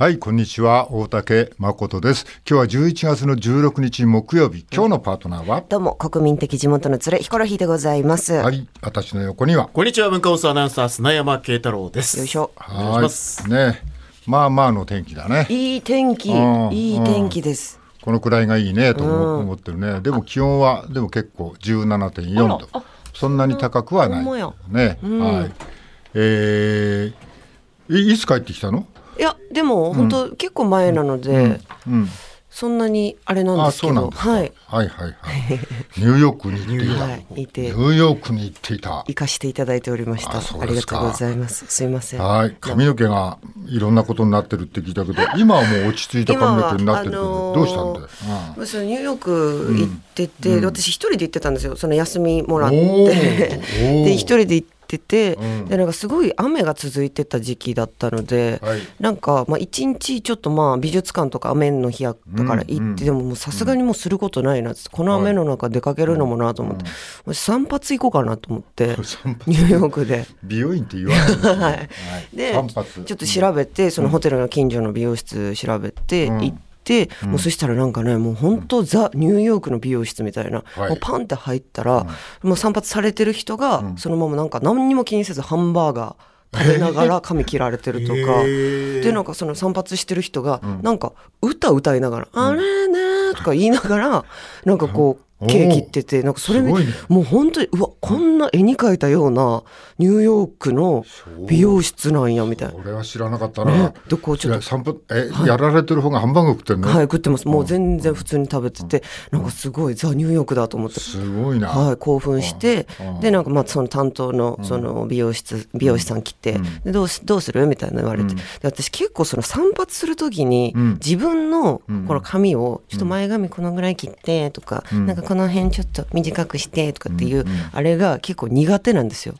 はい、こんにちは。大竹誠です。今日は11月の16日木曜日。今日のパートナーは、どうも、国民的地元の連れ、ヒコロヒーでございます。はよい、私の横には。こんにちは、文化放送アナウンサー、砂山慶太郎です。いしょ。お願いします。はい。ね。まあまあの天気だね。いい天気、うんいい天気です。このくらいがいいねと思思ってるね。でも気温は、でも結構17.4度。そんなに高くはない。ね。はい。えー、いいつ帰ってきたの？いや、でも、本当、結構前なので、うん。そんなにあれなんあ、ですけど。はい。はいはいはい。ニューヨークにニ、ューヨークに行っていた。行かしていただいておりました。ありがとうございます。すいません。はい、髪の毛がいろんなことになってるって聞いたけど、今はもう落ち着いた髪の毛になってるけど、どうしたんだよ。まあそのニューヨーク行ってて、私一人で行ってたんですよその休みもらっおてー で一人で行ってて、うん。でなんかすごい雨が続いてた時期だったので、はい。なんかまあ一日ちょっとまあ美術館とか雨の日やったから行って、うんでももうさすがにもうすることないなってこの雨の中出かけるのもなと思って、もう散髪行こうかなと思って 散ニューヨークで。美容院って言わないですね。はい。でちょっと調べてそのホテルの近所の美容室調べてうん。行って、もうそしたらなんかねもう本当ザ・ニューヨークの美容室みたいな、はい。もうパンって入ったら、もう散髪されてる人が、そのままなんか何にも気にせずハンバーガー食べながら髪切られてるとか、でなんかその散髪してる人がなんか歌歌いながら「あれね」とか言いながらなんかこう。お毛切っててなんかそれね。もう本当にうわこんな絵に描いたようなニューヨークの美容室なんやみたいな。俺は知らなかったな、ね、でこうちょっといや散歩え、やられてる方がハンバーグ食ってんの、はい食ってます。もう全然普通に食べててなんかすごいザ・ニューヨークだと思って。すごいな、はい、興奮してうん。でなんかまあその担当のその美容室美容師さん来てでどうしどうする？みたいな言われてで私結構その散髪する時にうん。自分のうん。この髪をちょっと前髪このぐらい切ってとかん。なんかこの辺ちょっと短くしてとかっていううんうん。あれが結構苦手なんですよ。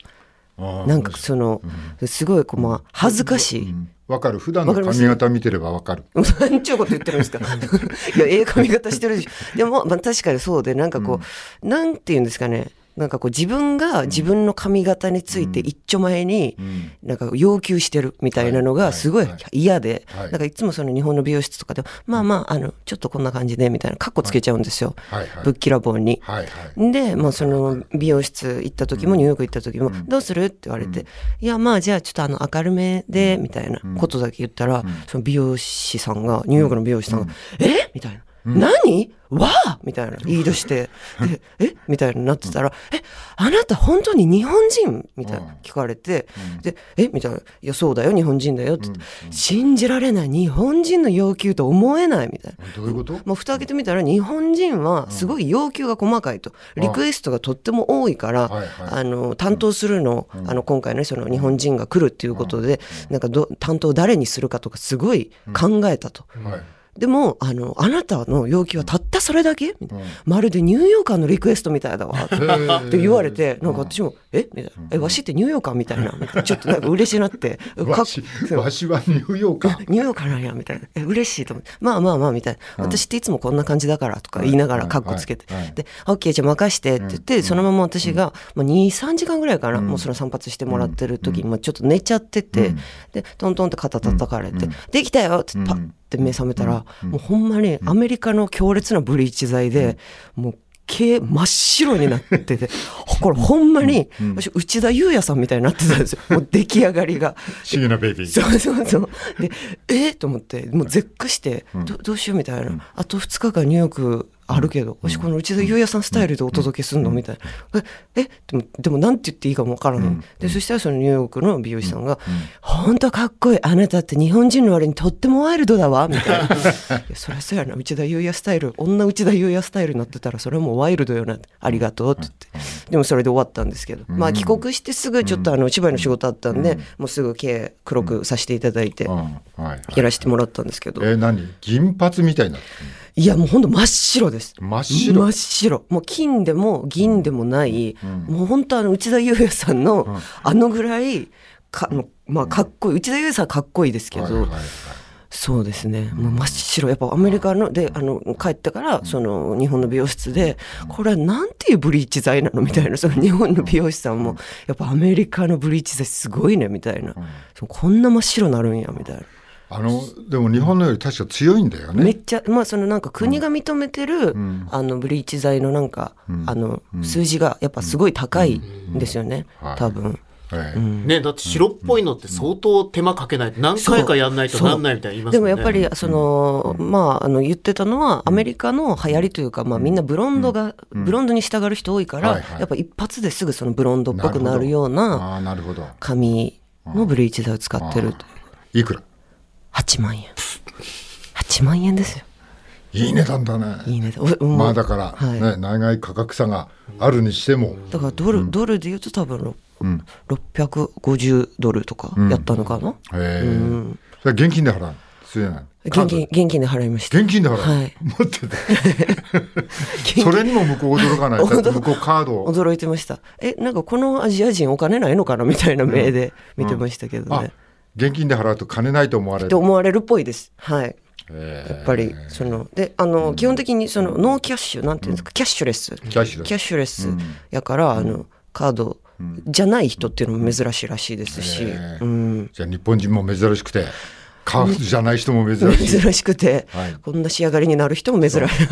なんかそのすごいこうまあ恥ずかしい。うんわかる。普段の髪型見てればわかる。何ちゅうこと言ってるんですか？いやええ髪型してるでし。ょでも、まあ、確かにそうでなんかこう、なんて言うんですかねなんかこう自分が自分の髪型について一丁前にん。なんか要求してるみたいなのがすごい嫌ではい。なんかいつもその日本の美容室とかでもまあまああのちょっとこんな感じでみたいなカッコつけちゃうんですよ。ぶっきらぼうに。で、まあ、その美容室行った時もニューヨーク行った時も「どうする?」って言われて「いやまあじゃあちょっとあの明るめで」みたいなことだけ言ったらその美容師さんがニューヨークの美容師さんが「え？みたいな「何？わ？あ!」みたいな。言い出して。で「え？みたいになってたら「え？あなた本当に日本人?」みたいな聞かれて。で「え？みたいな「いやそうだよ。日本人だよ」って。言って「信じられない。日本人の要求と思えない」みたいな。どういうこと？もう蓋開けてみたら日本人はすごい要求が細かいと、リクエストがとっても多いから、あの担当するの,、あの今回ねその日本人が来るっていうことで、なんかど担当を誰にするかとかすごい考えたと。はいでもあのあなたの要求はたったそれだけ？みたいな、まるでニューヨーカーのリクエストみたいだわ。って言われてなんか私も「え？みたいな「えわしってニューヨーカーみたいな」ちょっとなんか嬉しなって。わしわしはニューヨーカー。ニューヨーカーなんやみたいな。え嬉しいと思って。まあまあまあみたいな、私っていつもこんな感じだからとか言いながらカッコつけて、で「OK じゃあ任して」って言って、そのまま私が、まあ、23時間ぐらいかな、もうその散髪してもらってる時に、まあ、ちょっと寝ちゃってて、でトントンって肩叩かれて「できたよ」ってパッて目覚めたら、もうほんまにアメリカの強烈なブリーチ剤で、もう毛真っ白になってて、これほんまに、私内田裕也さんみたいになってたんですよ。もう出来上がりが。不思議なベイビーそうそうそう。で、えー、と思って、もう絶句して、どどうしようみたいな。あと2日間ニューヨークあるけど、私この内田裕也さんスタイルでお届けすんの？みたいな。え、えでも、でもなんて言っていいかもわからない。で、そしたらそのニューヨークの美容師さんが、ほんとかっこいい。あなたって日本人の割にとってもワイルドだわ。みたいな。そりゃそうやな。内田裕也スタイル、女内田裕也スタイルになってたら、それはもうワイルドよな。ありがとうって言って。でもそれで終わったんですけど。まあ帰国してすぐちょっとあの、芝居の仕事あったんで、もうすぐ毛黒くさせていただいて、やらせてもらったんですけど。え何？銀髪みたいにないやもうほんと真っ白です。真っ白。真っ白。もう金でも銀でもない、もう本当あの内田裕也さんの、あのぐらいかまあかっこいい内田裕也さんはかっこいいですけど、はいはいはいそうですね。もう真っ白。やっぱアメリカので、あの、帰ってから、その、日本の美容室で、これはなんていうブリーチ剤なの？みたいな、その日本の美容師さんも、やっぱアメリカのブリーチ剤すごいね、みたいな。こんな真っ白なるんや、みたいな。あのでも日本のより確か強いんだよね。めっちゃ、まあそのなんか国が認めてる、ん。あの、ブリーチ剤のなんか、あの、数字がやっぱすごい高いんですよね、はい。多分。ええね、だって白っぽいのって相当手間かけない。と何回かやんないとなんないみたいな言いますでもやっぱりその、まああの言ってたのはアメリカの流行りというか、まあみんなブロンドが、ブロンドに従う人多いから、はいはい。やっぱ一発ですぐそのブロンドっぽくなるようなああなるほど。髪のブリーチ剤を使ってるという。いくら？8万円。8万円ですよ。いい値段だね。いいねおもうまあだから、はい。ね長い価格差があるにしても、だからドル、ドルで言うと多分ろ650ドルとかやったのかな、へえ。それ現金で払うそうじゃない現金現金で払いました。現金で払う、はい。持ってて。それにも向こう驚かない？向こうカードを。驚いてました。えなんかこのアジア人お金ないのかな？みたいな目で見てましたけどあね、現金で払うと金ないと思われってる思われるっぽいです。はい。やっぱりそのであの基本的にそのノーキャッシュなんていうんですか？キャッシュレス。キャッシュレス。キャッシュレスやからあのカードじゃない人っていうのも珍しいらしいですし、うん、じゃあ日本人も珍しくてカードじゃない人も珍しい。珍しくて、はい。こんな仕上がりになる人も珍しい、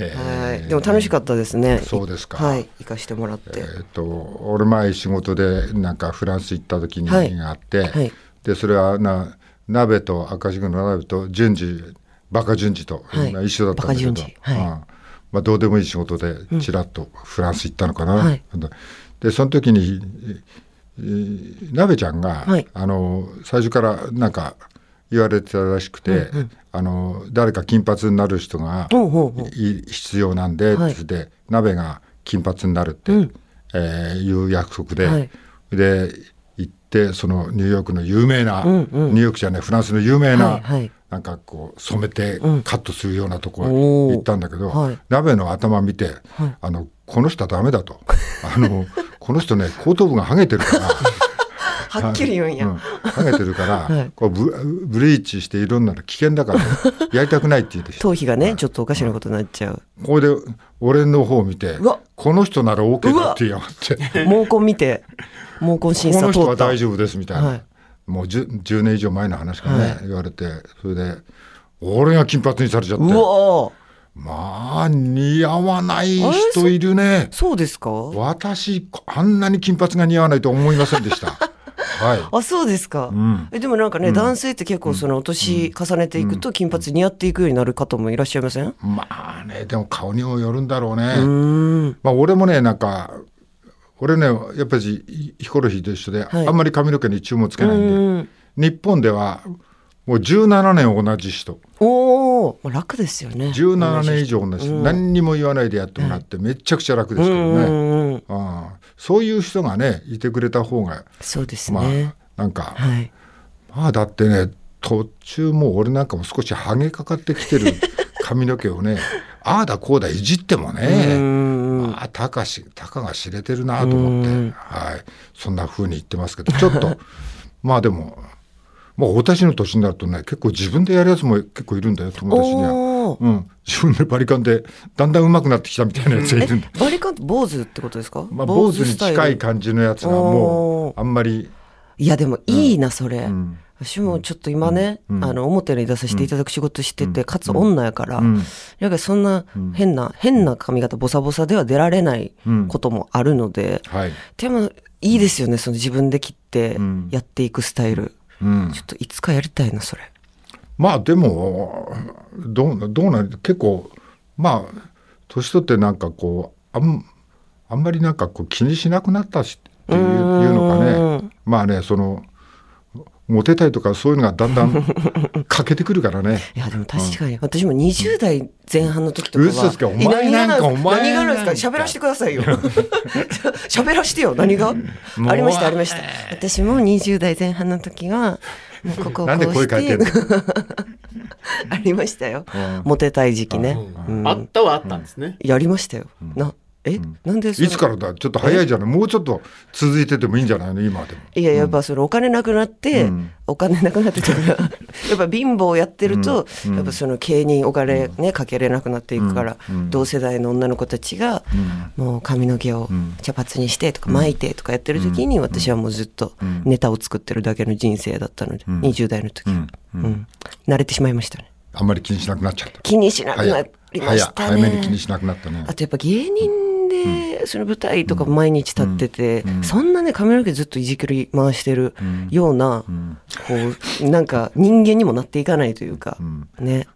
はい、でも楽しかったですね。そうですか。はい。行かしてもらって、えっと俺前仕事でなんかフランス行った時にはい。があって、はい。でそれはな鍋と赤字の鍋と順次バカ順次と、一緒だったんだけど、はい。うん。まあ、どうでもいい仕事でちらっとフランス行ったのかな、はい。でその時にえー鍋ちゃんが、はい。あの最初からなんか言われてたらしくて、あの誰か金髪になる人が必要なんで、はい。つって鍋が金髪になるって、えーいう約束で、はい。で行ってそのニューヨークの有名な、うんうん。ニューヨークじゃないフランスの有名な、はいはい。なんかこう染めてカットするようなとこ行ったんだけど、はい。鍋の頭見て、あのこの人はダメだと。あのこの人ね後頭部がハゲてるから。はっきり言うんや、うん、ハゲてるから、はい。こうブブリーチしていろんなの危険だから やりたくないって言って頭皮がねちょっとおかしなことになっちゃう。これで俺の方を見てこの人なら OK だってやがっ て。毛根見て毛根審この査通った。人は大丈夫ですみたいな、はい。もう 10, 10年以上前の話かね、はい。言われて。それで俺が金髪にされちゃって。うわ。ーまあ似合わない人いるね。そうですか？私あんなに金髪が似合わないと思いませんでしたはい。あそうですか、ん。えでもなんかね、男性って結構その年重ねていくと金髪似合っていくようになる方もいらっしゃいません？うまあねでも顔にもよるんだろうね、まあ、俺もねなんか俺ねやっぱりヒコロヒーと一緒で、はい。あんまり髪の毛に注文つけないんで、うん。日本ではもう17年同じ人。おお楽ですよね。17年以上同じ人、何にも言わないでやってもらってめちゃくちゃ楽ですけどね、うんうんうんああ。そういう人がねいてくれた方がそうですまね、あなんか、はい。まあだってね途中もう俺なんかも少しハゲかかってきてる 髪の毛をねああだこうだいじってもうねんああたかしたかが知れてるなと思って、はい、そんな風に言ってますけどちょっと まあでももう私の年になるとね結構自分でやるやつも結構いるんだよ友達には。うん、自分でバリカンでだんだん上手くなってきたみたいなやつがいるんだ。バリカンって坊主ってことですか、まあ、坊主に近い感じのやつがもうあんまり、いやでもいいなそれ、ん。私もちょっと今ね、あの表に出させていただく仕事してて、かつ女やから、ん。やっぱりそんな変な、変な髪型ボサボサでは出られないこともあるので、はい、でもいいですよねその自分で切ってん。やっていくスタイル、うん、ちょっといつかやりたいなそれ。まあでもどうどうなん結構まあ年取ってなんかこうあんあんまりなんかこう気にしなくなったしっていういうのかね。まあねそのモテたいとかそういうのがだんだん 欠けてくるからね。いやでも確かに、私も20代前半の時とかは嘘ですか？おえ前なんか何がお前何がなんなんかですか？喋らせてくださいよ。喋らしてよ。何が？ありましたありました。私も20代前半の時はもうここをこうして。なんで声変えてんの？ありましたよ。うん。モテたい時期ね、うんうん。あったはあったんですね。やりましたよ、なえ、なんでそれいつからだ？ちょっと早いじゃない？もうちょっと続いててもいいんじゃないの？今でも。いややっぱそのお金なくなって、うん。お金なくなってというか やっぱ貧乏やってると、うん。やっぱその経にお金ねかけれなくなっていくから、うん。同世代の女の子たちが、もう髪の毛をん。茶髪にしてとか巻いてとかやってる時に、私はもうずっとネタを作ってるだけの人生だったので、20代の時、うん。うん。慣れてしまいましたね。あんまり気にしなくなっちゃった。気にしなくな早りました早早めに気ねにしなくなったね。あ。とやっぱ芸人でその舞台とか毎日立ってて、そんなね髪の毛ずっといじくり回してるような、こうなんか人間にもなっていかないというか、ね。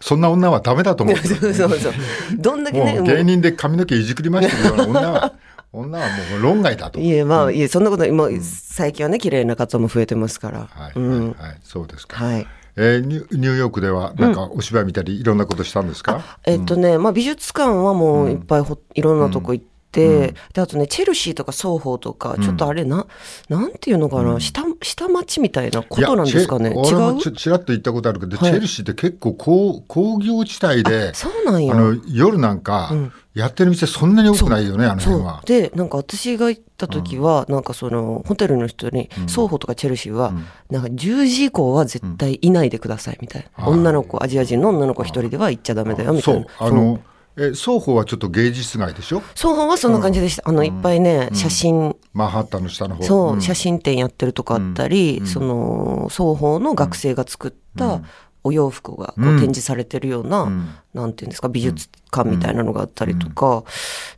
そんな女はダメだと思 う。そうそうそう。どんだけね芸人で髪の毛いじくりましてるような女は 女はもう論外だと。いえまあ、いえそんなこともう最近はね綺麗な方も増えてますから、はい、うんはいはい。そうですか。はいえーニューヨークではなんかお芝居見たりいろんなことしたんですか？えっとね、まあ、美術館はもういっぱいほ、いろんなとこ行って、であとねチェルシーとか双方とかちょっとあれな、なんていうのかな、下下町みたいなことなんですかね違う？ちらっと言ったことあるけど、はい。チェルシーって結構工工業地帯でそうなんや。あの夜なんかやってる店そんなに多くないよねあのそう。辺は。でなんか私が行った時は、なんかそのホテルの人に、双方とかチェルシーは、なんか10時以降は絶対いないでくださいみたいな、女の子アジア人の女の子一人では行っちゃダメだよみたいそなう。あのえ双方はちょっと芸術街でしょ？双方はそんな感じでした、あのいっぱいね、写真。マンハッタンの下の方。そう、ん。写真展やってるとこあったり、その双方の学生が作ったお洋服がこう展示されてるような、なんていうんですか美術館みたいなのがあったりとか、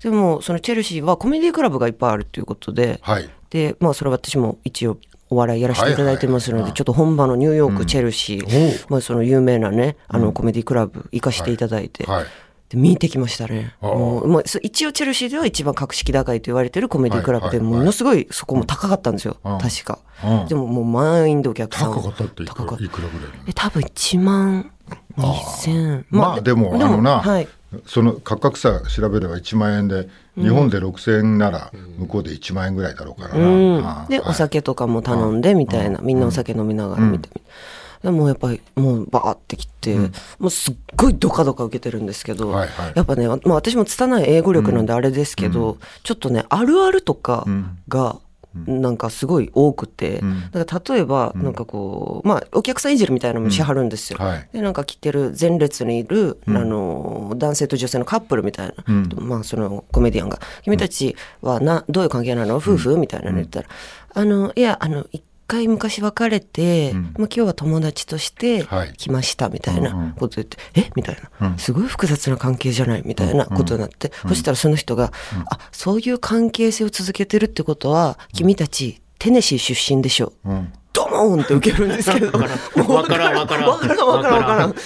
でもそのチェルシーはコメディクラブがいっぱいあるっていうことで、はい。でまあそれは私も一応お笑いやらせていただいてますので、ちょっと本場のニューヨーク、チェルシおー、まあ、その有名なねあのコメディクラブ行かせていただいて、はい。で見てきましたね。もうまあ、一応チェルシーでは一番格式高いと言われてるコメディクラブで、ものすごいそこも高かったんですよ、うん。確か。うん。でももう満員でお客さん。高かったっていくらった。いくらぐらいえ多分1万2000まあでもあのな、はい、その価格差調べれば1万円で日本で6000円なら向こうで1万円ぐらいだろうからな、うん。で、お酒とかも頼んでみたいな、みんなお酒飲みながらみたいな。でもやっぱりもうバーってきて、もうすっごいドカドカ受けてるんですけど、はいはい。やっぱね、まあ、私も拙い英語力なんであれですけど、ちょっとねあるあるとかが、なんかすごい多くて、だから例えばなんかこう、まあお客さんいじるみたいなのもしはるんですよ。はい。でなんか来てる前列にいる、あの男性と女性のカップルみたいな、まあそのコメディアンが「君たちはなどういう関係なの？夫婦?」みたいなの言ったら「あのいやあの一回昔別れて、まあ、今日は友達としてはい。来ました」みたいなこと言って「え？みたいな、すごい複雑な関係じゃない」みたいなことになって、そしたらその人が「あそういう関係性を続けてるってことは君たちテネシー出身でしょ」うん。ドーンって受けるんですけど。わからん。わからんわからん。わからんわからん。で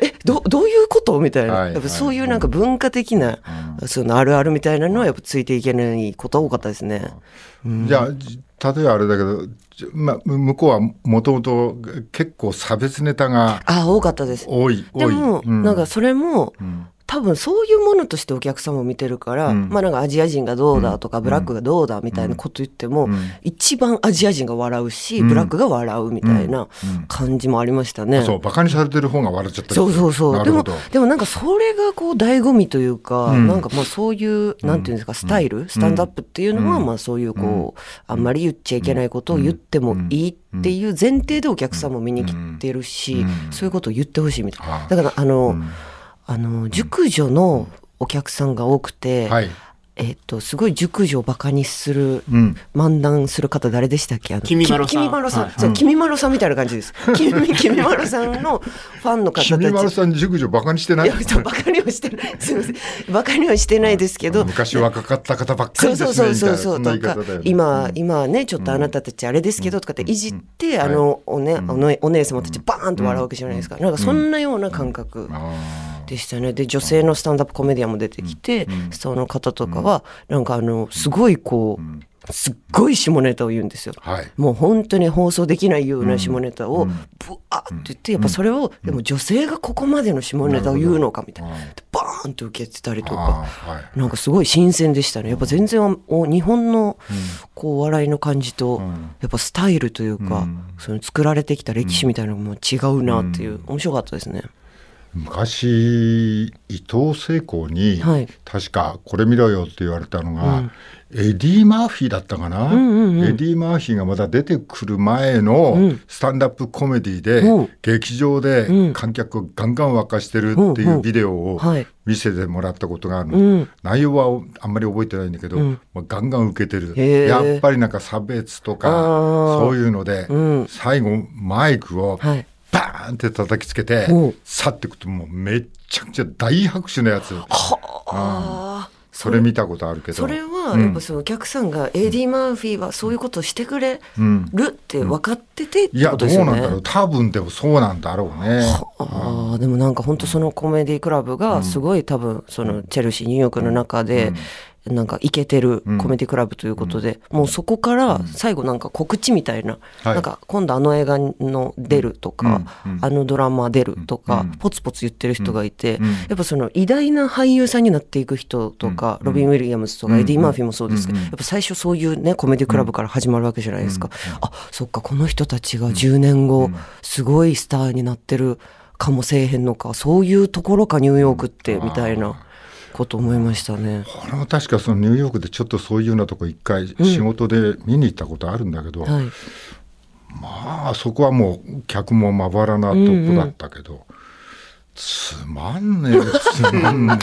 え、ど、どういうこと？みたいな。はいやっぱそういうなんか文化的な、そのあるあるみたいなのはやっぱついていけないこと多かったですね。じゃあじ例えばあれだけど、じまあ、む向こうはもともと結構差別ネタがあ、多かったです。多い多い。でも、うん。なんかそれも、多分そういうものとしてお客様を見てるから、まあなんかアジア人がどうだとか、ブラックがどうだみたいなこと言っても、一番アジア人が笑うし、ブラックが笑うみたいな感じもありましたね。そうバカにされてる方が笑っちゃったりそうそうそう。でもでもなんかそれがこう醍醐味というか、なんかまあそういう、なんていうんですか、スタイル、スタンドアップっていうのは、まあそういうこう、あんまり言っちゃいけないことを言ってもいいっていう前提でお客さんも見に来てるし、そういうことを言ってほしいみたいな。だからあの、あの、熟女のお客さんが多くて、はい。えっと、すごい熟女をバカにする、うん。漫談する方誰でしたっけ？あの君まろさん。き君まろさん。はい。そう、君まろさんみたいな感じです。君、君まろさんのファンの方たち。君丸さん熟女バカにしてない？いや、そうバカにはしてない。すみません。バカにはしてないですけど。昔若かった方ばっかそうりですねそうそうみたいうなそうとかね。今今ねちょっとあなたたちあれですけどとかっていじってあのおねおねお姉様たちバーンと笑うわけじゃないですか。なんかそんなような感覚。あでしたね。で女性のスタンダップコメディアンも出てきてその方とかはなんかあのすごいこうすっごい下ネタを言うんですよ。はい。もう本当に放送できないような下ネタをうん。ブワーって言ってやっぱそれをでも女性がここまでの下ネタを言うのかみたいな。バーンと受けてたりとあかーはい。なんかすごい新鮮でしたね。やっぱ全然お日本のこうお笑いの感じとん。やっぱスタイルというかうん。その作られてきた歴史みたいなのも違うなっていう。面白かったですね。昔伊藤聖子に、はい。確かこれ見ろよって言われたのが、うん。エディ・マーフィーだったかな、んうんうん。エディ・マーフィーがまだ出てくる前のうん。スタンダップコメディで、う。ん劇場でうん。観客をガンガン沸かしてるってうんいうう。んビデオをはい。見せてもらったことがあるの、うん。内容はあんまり覚えてないんだけど、うん。まあ、ガンガン受けてる。やっぱりなんか差別とかそういうので、うん。最後マイクをはい。バーンって叩きつけて、う。ん去っていくともうめっちゃくちゃ大拍手のやつ。あ。ーそれ見たことあるけど。それはうんやっぱそのお客さんがエディ・マーフィーはそういうことをしてくれうんるって分かっててっていやどうことですよね。なんだろう。多分でもそうなんだろうね。ああ。でもなんか本当そのコメディクラブがすごい多分そのチェルシーニューヨークの中でなんかイケてるコメディクラブということでもうそこから最後なんか告知みたいなはい。なんか今度あの映画の出るとかうん。うん。あのドラマ出るとかうん。ポツポツ言ってる人がいてうん。やっぱその偉大な俳優さんになっていく人とかロビン・ウィリアムズとかエディ・マーフィーもそうですけどうん。やっぱ最初そういうねコメディクラブから始まるわけじゃないですか。あそっかこの人たちが10年後すごいスターになってるかもせえへんのかそういうところかニューヨークってみたいなこと思いましたね。俺も確かそのニューヨークでちょっとそういうようなとこ一回仕事で見に行ったことあるんだけど、はい、まあそこはもう客もまばらなとこだったけど、つまんねえ つまんね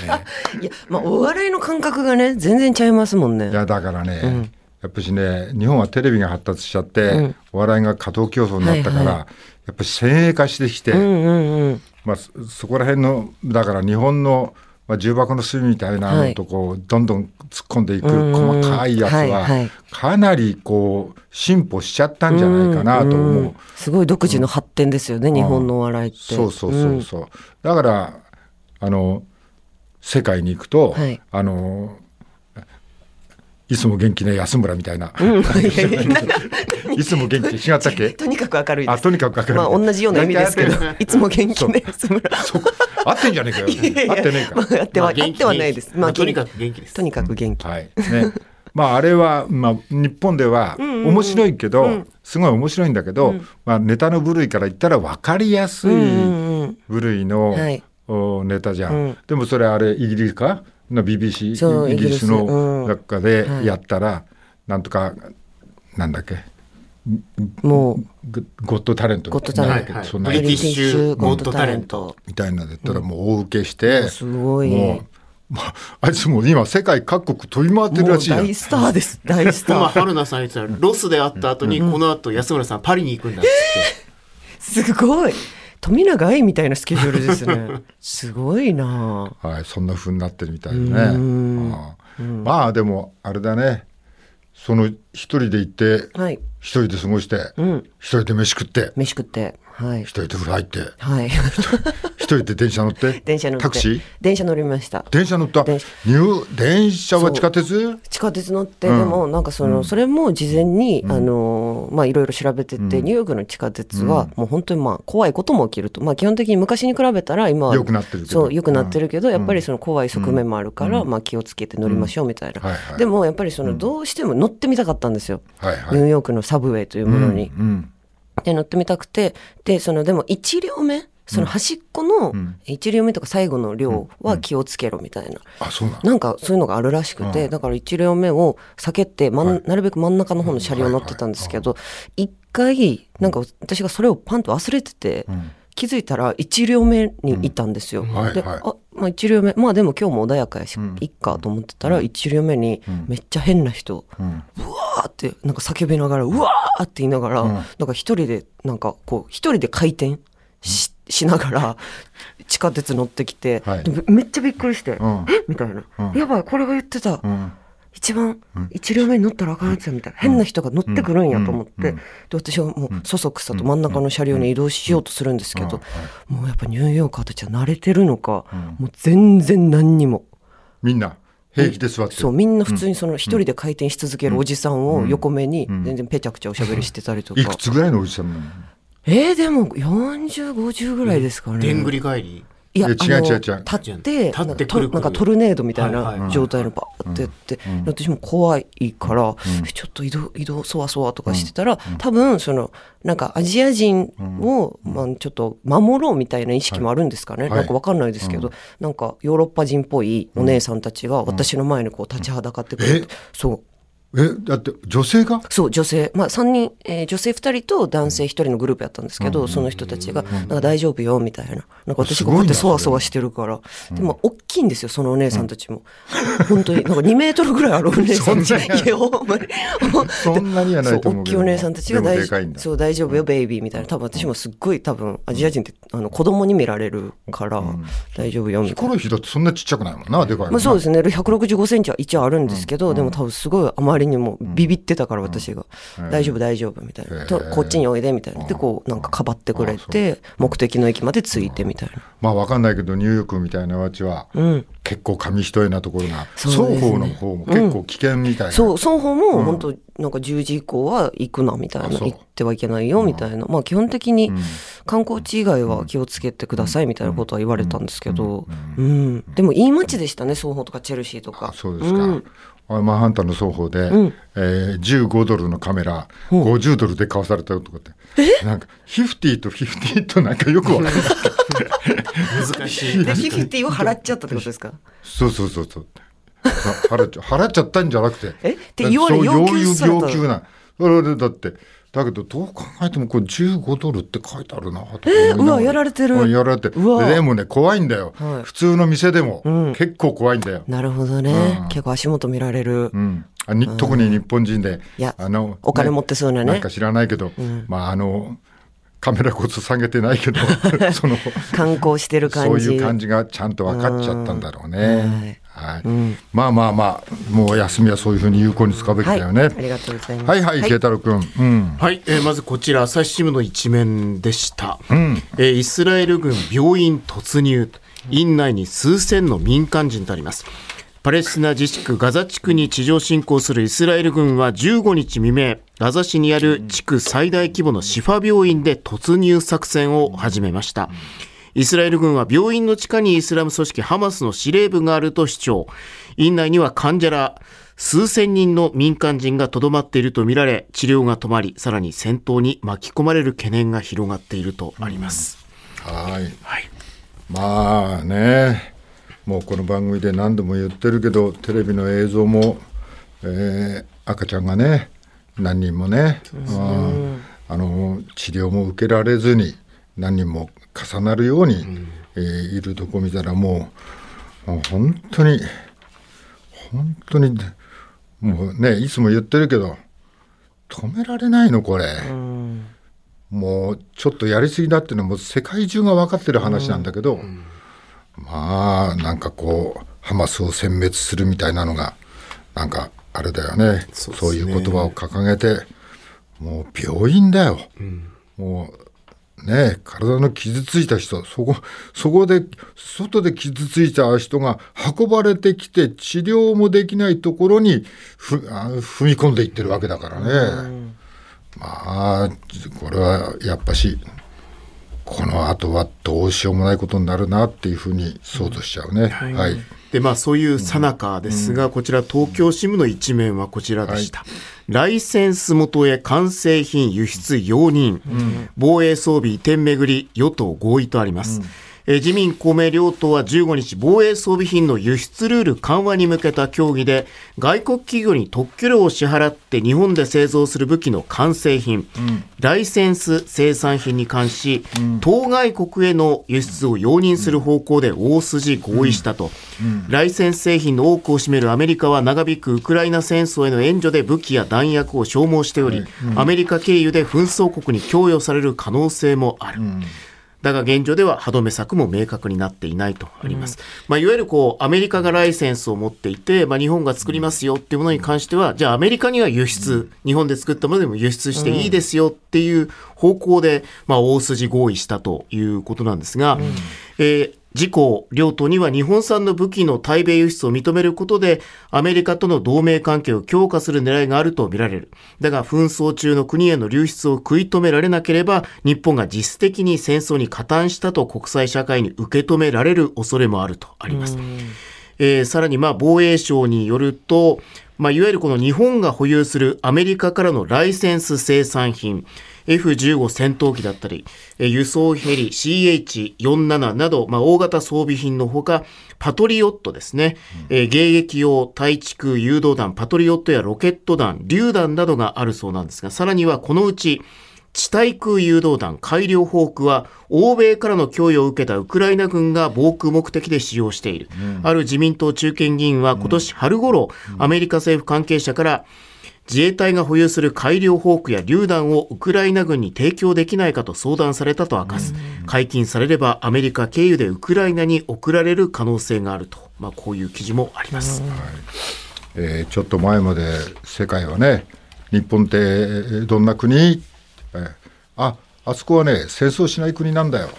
いやまあお笑いの感覚がね全然ちゃいますもんね。えいやだからね、ん。やっぱしね日本はテレビが発達しちゃって、うん。お笑いが過当競争になったから、はいはやっぱり先鋭化してきて、うんうんうん。まあ、そそこら辺のだから日本の、まあ、重箱の隅みたいなのとこうどんどん突っ込んでいくうんうん細かいやつはかなりこう進歩しちゃったんじゃないかなと思う。んんすごい独自の発展ですよね、日本のお笑いって。そうそうそうそう、だからあの世界に行くと、はい。あのいつも元気な安村みたいな、いやいやいつも元気違ったっけ？とにかく明るい。あとにかく明るいまあ同じような意味ですけど。いつも元気ね、安村。合ってんじゃねえかよ。合ってねえか。まあ合っては、合ってはないです。まあとにか元く元気です。とにかく元気。はい。ね。まああれは、まあ、日本では面白いけど、すごい面白いんだけど、まあ、ネタの部類から言ったら分かりやすいうんうんうん部類の、はい。おネタじゃん。でもそれあれイギリスか？の BBC イギリスイギリス。うん。の中ではい。やったら、なんとかなんだっけ？もう、ゴゴッドタレント。ゴッドタレント。みたいなそんな。ブリティッシュゴッドタレント。みたいなのやったらもう大受けして、すごい。もう、まあ、あいつもう今世界各国飛び回ってるらしいじゃん大スターです。大スタまあ、ー。春菜さん言ってたらロスで会った後に、この後安村さんパリに行くんだっつって。すごい。富永愛みたいなスケジュールですね。すごいなはい、そんな風になってるみたいでね。うんああまあでもあれだね。その一人で行ってはい。一人で過ごしてうん。一人で飯食って飯食って。はい。一。人で風呂入って。はい。一人で電車乗って。電車乗って。タクシー？電車乗りました。電車乗った？電車。ニュー電車は地下鉄？地下鉄乗って、うん。でもなんかその、それも事前に、あのーまあいろいろ調べてて、ニューヨークの地下鉄はもう本当にまあ怖いことも起きると。まあ基本的に昔に比べたら今は良くなってるけど。そう良くなってるけど、やっぱりその怖い側面もあるから、まあ気をつけて乗りましょうみたいな、はいはい。でもやっぱりそのどうしても乗ってみたかったんですよ、はいはい。ニューヨークのサブウェイというものに。うんで乗ってみたくてでそのでも1両目その端っこの1両目とか最後の両は気をつけろみたいな、あそうなの？なんかそういうのがあるらしくて、だから1両目を避けて、まんはい。なるべく真ん中の方の車両乗ってたんですけど一回なんか私がそれをパンと忘れてて、ん。気づいたら1両目にいたんですよ。で、あまあ、1両目まあでも今日も穏やかやし、いっかと思ってたら1両目にめっちゃ変な人、うん。うわーってなんか叫びながらうわーって言いながら、うん。なんか一人でなんかこう一人で回転ししながら地下鉄乗ってきて、はい。でめめっちゃびっくりして、うん。え？みたいな、うん。やばいこれが言ってた、うん一番一両目に乗ったらあかんやつやみたいな、変な人が乗ってくるんやと思って、で私はもうそそくさと真ん中の車両に移動しようとするんですけど、もうやっぱニューヨーカーたちは慣れてるのか、もう全然何にも。みんな平気で座ってそうみんな普通にその一人で回転し続けるおじさんを横目にん。全然ぺちゃくちゃおしゃべりしてたりとか、いくつぐらいのおじさんなの？えー、でも4050ぐらいですかね、でんぐり返りいや、いや違うあの違う違う。立って、立ってなんかくるくるトなんかトルネードみたいな状態のバーってやって、私も怖いから、ちょっと移動、移動、そわそわとかしてたら、多分、その、なんかアジア人を、まあ、ちょっと守ろうみたいな意識もあるんですかね。はい。なんかわかんないですけど、なんかヨーロッパ人っぽいお姉さんたちが私の前にこう立ちはだかってくれて、そう。えだって女性が？そう、女性。まあ、3人、えー女性2人と男性1人のグループやったんですけど、その人たちが、なんか大丈夫よ、みたいな。なんか私がこうやってそわそわしてるから。でも、大きいんですよ、そのお姉さんたちも。本当に、なんか2メートルぐらいあるお姉さんたち。そんなにあるいや、ほんまに。そんなにはないと思う大きいお姉さんたちが大そう大丈夫よ、ベイビーみたいな。多分私もすっごい多分、アジア人ってあの子供に見られるから、大丈夫よ、みたいな。ヒコロヒーだってそんなちっちゃくないもんなでかいもんなまあ、そうですね165センチは一応あるんですけど、でも多分すごいあまりにもビビってたから私が、大丈夫大丈夫みたいな、とこっちにおいでみたいな。でこうなんかかばってくれて目的の駅まで着いてみたいな。まあわかんないけどニューヨークみたいな街は、うん。結構紙一重なところが、双方の方も結構危険みたいな、そう双方も本当なんか10時以降は行くなみたいな。行ってはいけないよみたいな、まあ基本的に観光地以外は気をつけてくださいみたいなことは言われたんですけど、うん。でもいい街でしたね双方とかチェルシーとか。あそうですか、マンハンタンの双方で、ん。えー15ドルのカメラ、50ドルで買わされたとかって。なんか50と50となんかよくわかんない。難しい。でフィフィティを払っちゃったってことですか？そうそうそうそう。払っちゃ払っちゃったんじゃなくて。え？って言われそう要求された要求な。それでだってだけどどう考えてもこれ15ドルって書いてあるなとか思いながうわやられてる。うんやられて。うわ。ででもね怖いんだよ、はい。普通の店でも、ん。結構怖いんだよ、なるほどね、結構足元見られる、うん、あに特に日本人でいやあのお金持ってそうなね。なんか知らないけど、まああのカメラこそ下げてないけど その観光してる感じ。そういう感じがちゃんと分かっちゃったんだろうね。はいん。まあまあまあもう休みはそういうふうに有効に使うべきだよね。はい、ありがとうございます。はいはい、慶太郎君。うん。はい、えーまずこちら朝日新聞の一面でした、ん。えーイスラエル軍病院突入院内に数千の民間人とあります。パレスチナ自治区ガザ地区に地上侵攻するイスラエル軍は15日未明ガザ市にある地区最大規模のシファ病院で突入作戦を始めましたイスラエル軍は病院の地下にイスラム組織ハマスの司令部があると主張。院内には患者ら数千人の民間人がとどまっているとみられ治療が止まりさらに戦闘に巻き込まれる懸念が広がっているとあります、はい。はい。まあね、もうこの番組で何度も言ってるけど、テレビの映像も、えー赤ちゃんがね、何人もね、うんあの治療も受けられずに何人も重なるように、えーいるとこ見たらもう、もう本当に、本当に、もうね、いつも言ってるけど、止められないの、これ。もうちょっとやりすぎだっていうのはもう世界中が分かってる話なんだけど、まあなんかこうハマスを殲滅するみたいなのがなんかあれだよね。そそういう言葉を掲げてもう病院だよ、もうね体の傷ついた人そこそこで外で傷ついた人が運ばれてきて治療もできないところにふあ踏み込んでいってるわけだからね。まあこれはやっぱしこの後はどうしようもないことになるなっていうふうに想像しちゃうね。はい。でまあそういうさなかですが、こちら東京新聞の一面はこちらでした、ライセンス元へ完成品輸出容認、防衛装備移転巡り与党合意とあります、えー自民公明両党は15日防衛装備品の輸出ルール緩和に向けた協議で外国企業に特許料を支払って日本で製造する武器の完成品、ライセンス生産品に関し、当該国への輸出を容認する方向で大筋合意したと、ライセンス製品の多くを占めるアメリカは長引くウクライナ戦争への援助で武器や弾薬を消耗しており、アメリカ経由で紛争国に供与される可能性もある。だが現状では歯止め策も明確になっていないとあります。まあ、いわゆるこう、アメリカがライセンスを持っていて、まあ、日本が作りますよっていうものに関しては、じゃあアメリカには輸出、日本で作ったものでも輸出していいですよっていう方向で、まあ、大筋合意したということなんですが、えー自公両党には日本産の武器の対米輸出を認めることで、アメリカとの同盟関係を強化する狙いがあると見られる。だが、紛争中の国への流出を食い止められなければ、日本が実質的に戦争に加担したと国際社会に受け止められる恐れもあるとあります。えー、さらに、まあ、防衛省によると、まあ、いわゆるこの日本が保有するアメリカからのライセンス生産品、F15 戦闘機だったり、輸送ヘリ CH47 など、まあ、大型装備品のほか、パトリオットですね、うん、迎撃用対地空誘導弾、パトリオットやロケット弾、榴弾などがあるそうなんですが、さらにはこのうち、地対空誘導弾改良フォークは欧米からの供与を受けたウクライナ軍が防空目的で使用している、うん、ある自民党中堅議員は今年春頃、うん、アメリカ政府関係者から自衛隊が保有する改良フォークや榴弾をウクライナ軍に提供できないかと相談されたと明かす、解禁されればアメリカ経由でウクライナに送られる可能性があると、まあ、こういう記事もあります、はい。えー、ちょっと前まで世界はね日本ってどんな国、えー、ああそこはね戦争しない国なんだよ。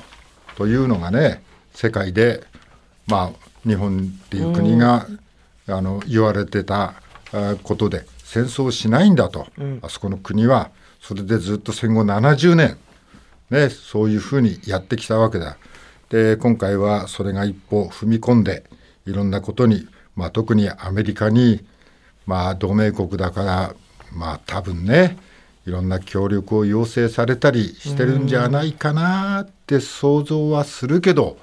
というのがね世界でまあ日本っていう国が、あの言われてたことで戦争しないんだと、うん、あそこの国は。それでずっと戦後70年、ね、そういうふうにやってきたわけだ。で今回はそれが一歩踏み込んでいろんなことに、まあ、特にアメリカに、まあ、同盟国だから、まあ、多分ねいろんな協力を要請されたりしてるんじゃないかなって想像はするけど、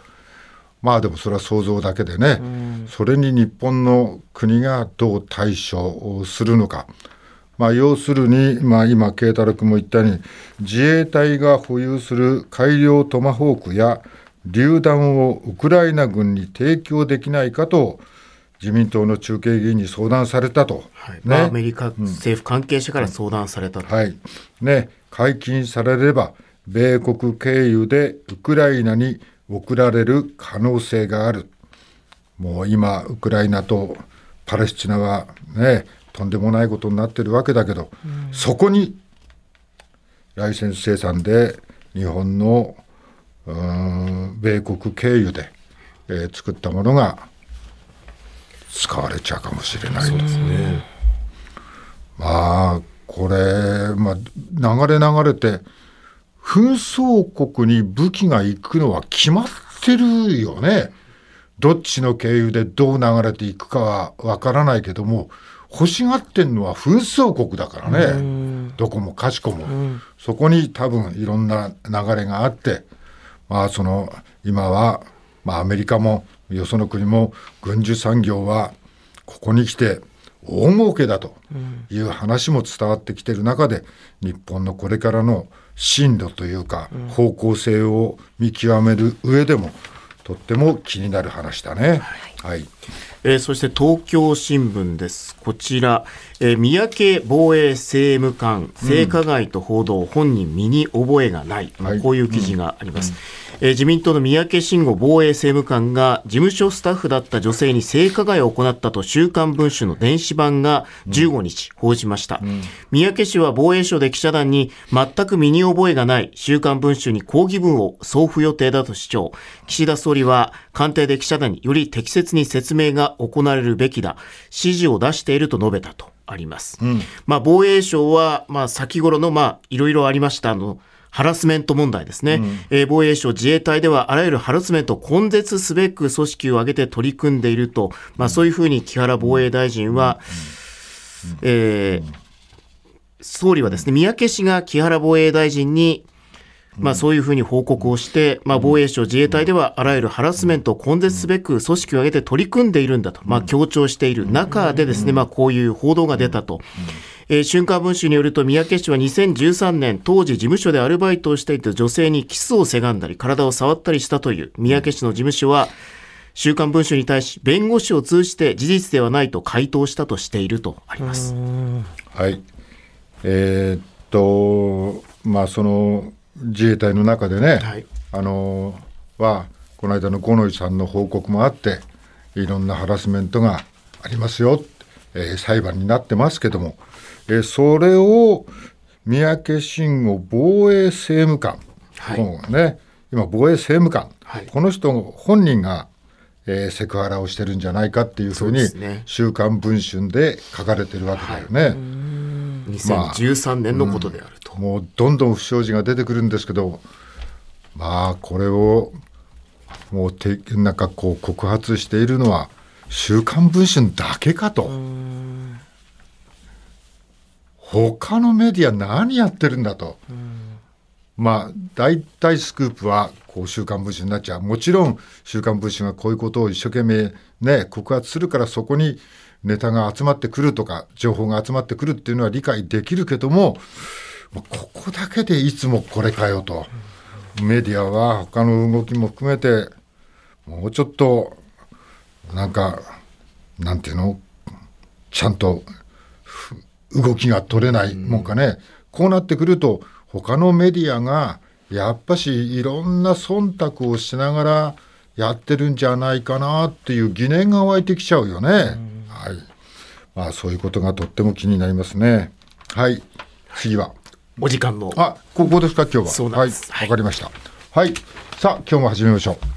まあでもそれは想像だけでね、うん、それに日本の国がどう対処するのか。まあ、要するに、まあ、今、慶太郎君も言ったように、自衛隊が保有する改良トマホークや榴弾をウクライナ軍に提供できないかと、自民党の中継議員に相談されたと、はい。ね、アメリカ政府関係者から相談されたと、うん、はい。ね、解禁されれば、米国経由でウクライナに送られる可能性がある。もう今、ウクライナとパレスチナはね、とんでもないことになってるわけだけど、うん、そこにライセンス生産で日本の米国経由で、えー、作ったものが使われちゃうかもしれない。そうですね。まあこれ、まあ、流れ流れて紛争国に武器が行くのは決まってるよね。どっちの経由でどう流れていくかはわからないけども、欲しがってんのは紛争国だからね。どこもかしこも。そこに多分いろんな流れがあって、まあその、今は、まあアメリカもよその国も軍需産業はここに来て大儲けだという話も伝わってきてる中で、日本のこれからの進路というか、方向性を見極める上でもとっても気になる話だね。はい、はい。えー、そして東京新聞です。こちら、えー、三宅防衛政務官、性加害と報道、うん、本人身に覚えがない、はい、こういう記事があります。うんえー、自民党の三宅慎吾防衛政務官が事務所スタッフだった女性に性加害を行ったと週刊文春の電子版が15日報じました、うん、三宅氏は防衛省で記者団に全く身に覚えがない週刊文春に抗議文を送付予定だと主張。岸田総理は官邸で記者団により適切に説明が行われるべきだ。指示を出していると述べたとあります、うん、まあ、防衛省は、まあ、先頃の、まあ、いろいろありましたのハラスメント問題ですね、うん、えー、防衛省自衛隊ではあらゆるハラスメントを根絶すべく組織を挙げて取り組んでいると、まあ、そういうふうに木原防衛大臣は、えー、総理はですね、三宅氏が木原防衛大臣にまあ、そういうふうに報告をして、まあ、防衛省、自衛隊ではあらゆるハラスメントを根絶すべく組織を挙げて取り組んでいるんだと、まあ、強調している中でですね、まあ、こういう報道が出たと。えー、春刊文春によると三宅氏は2013年当時事務所でアルバイトをしていた女性にキスをせがんだり体を触ったりしたという三宅氏の事務所は週刊文春に対し弁護士を通じて事実ではないと回答したとしているとあります。はい。えー、っとまあその自衛隊の中でね、はい、あのはこの間の五ノ井さんの報告もあっていろんなハラスメントがありますよ、えー、裁判になってますけどもえそれを三宅慎吾防衛政務官、はい、ね、今、防衛政務官、はい。この人本人が、えーセクハラをしてるんじゃないかっていうふうにね。週刊文春で書かれてるわけだよね。2013年のことであると。もうどんどん不祥事が出てくるんですけどまあこれをもうてなんかこう告発しているのは「週刊文春」だけかと。他のメディア何やってるんだと。まあ大体スクープはこう週刊文春になっちゃう。もちろん週刊文春がこういうことを一生懸命ね告発するからそこにネタが集まってくるとか情報が集まってくるっていうのは理解できるけどもここだけでいつもこれかよと。メディアは他の動きも含めてもうちょっとなんかなんていうの？ちゃんとふ動きが取れないもんかね、こうなってくると他のメディアがやっぱしいろんな忖度をしながらやってるんじゃないかなっていう疑念が湧いてきちゃうよね。はい。まあそういうことがとっても気になりますね。はい。次は。お時間の。あ、ここですか今日は。そうなんですはい。わかりました。はい。さあ今日も始めましょう。